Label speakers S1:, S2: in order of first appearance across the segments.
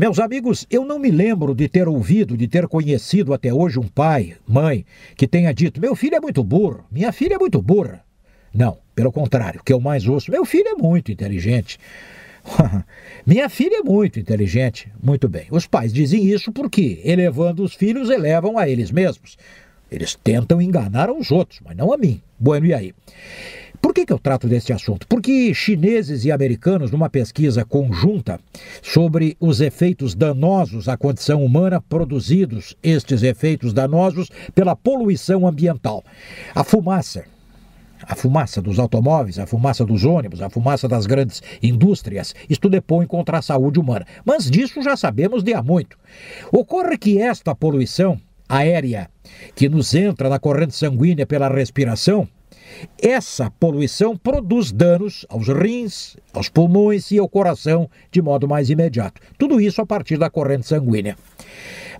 S1: Meus amigos, eu não me lembro de ter ouvido, de ter conhecido até hoje um pai, mãe, que tenha dito: meu filho é muito burro, minha filha é muito burra. Não, pelo contrário, o que eu mais ouço: meu filho é muito inteligente. Minha filha é muito inteligente. Muito bem. Os pais dizem isso porque, elevando os filhos, elevam a eles mesmos. Eles tentam enganar os outros, mas não a mim. Bueno, e aí? Por que, que eu trato desse assunto? Porque chineses e americanos, numa pesquisa conjunta sobre os efeitos danosos à condição humana produzidos, estes efeitos danosos, pela poluição ambiental. A fumaça, a fumaça dos automóveis, a fumaça dos ônibus, a fumaça das grandes indústrias, isto depõe contra a saúde humana. Mas disso já sabemos de há muito. Ocorre que esta poluição aérea que nos entra na corrente sanguínea pela respiração essa poluição produz danos aos rins, aos pulmões e ao coração de modo mais imediato. Tudo isso a partir da corrente sanguínea.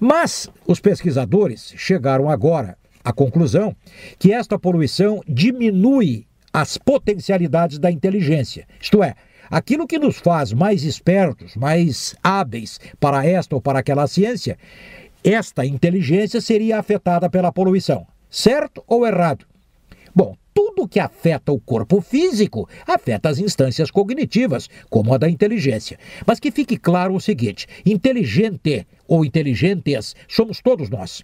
S1: Mas os pesquisadores chegaram agora à conclusão que esta poluição diminui as potencialidades da inteligência. Isto é, aquilo que nos faz mais espertos, mais hábeis para esta ou para aquela ciência, esta inteligência seria afetada pela poluição. Certo ou errado? Bom, tudo que afeta o corpo físico afeta as instâncias cognitivas, como a da inteligência. Mas que fique claro o seguinte: inteligente ou inteligentes somos todos nós.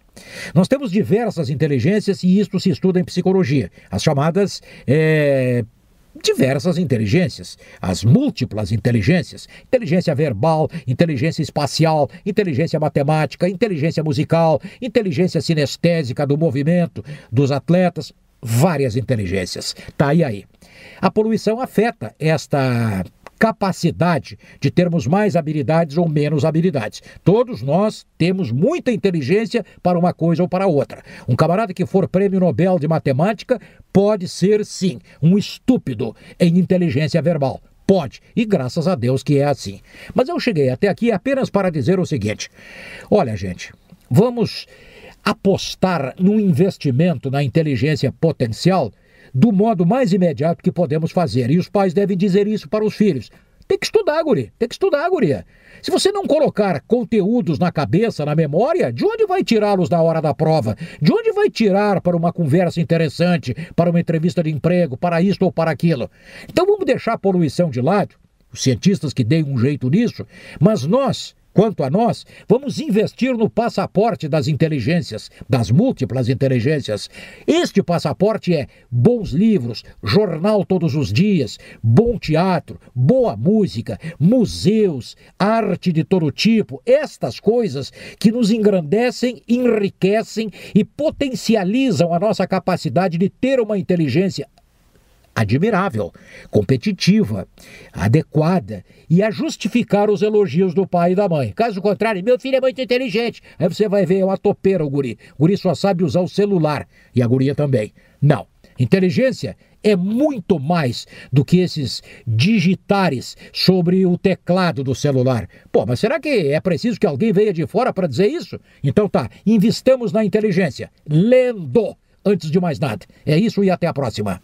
S1: Nós temos diversas inteligências e isto se estuda em psicologia, as chamadas é, diversas inteligências, as múltiplas inteligências: inteligência verbal, inteligência espacial, inteligência matemática, inteligência musical, inteligência sinestésica do movimento dos atletas várias inteligências. Tá aí aí. A poluição afeta esta capacidade de termos mais habilidades ou menos habilidades. Todos nós temos muita inteligência para uma coisa ou para outra. Um camarada que for prêmio Nobel de matemática pode ser, sim, um estúpido em inteligência verbal. Pode, e graças a Deus que é assim. Mas eu cheguei até aqui apenas para dizer o seguinte: olha, gente, vamos apostar no investimento na inteligência potencial do modo mais imediato que podemos fazer. E os pais devem dizer isso para os filhos. Tem que estudar, guri. Tem que estudar, guria. Se você não colocar conteúdos na cabeça, na memória, de onde vai tirá-los na hora da prova? De onde vai tirar para uma conversa interessante, para uma entrevista de emprego, para isto ou para aquilo? Então vamos deixar a poluição de lado, os cientistas que deem um jeito nisso, mas nós, Quanto a nós, vamos investir no passaporte das inteligências, das múltiplas inteligências. Este passaporte é bons livros, jornal todos os dias, bom teatro, boa música, museus, arte de todo tipo, estas coisas que nos engrandecem, enriquecem e potencializam a nossa capacidade de ter uma inteligência admirável, competitiva, adequada e a justificar os elogios do pai e da mãe. Caso contrário, meu filho é muito inteligente. Aí você vai ver, é uma topeira o guri. O guri só sabe usar o celular e a guria também. Não. Inteligência é muito mais do que esses digitares sobre o teclado do celular. Pô, mas será que é preciso que alguém venha de fora para dizer isso? Então tá, investamos na inteligência. Lendo, antes de mais nada. É isso e até a próxima.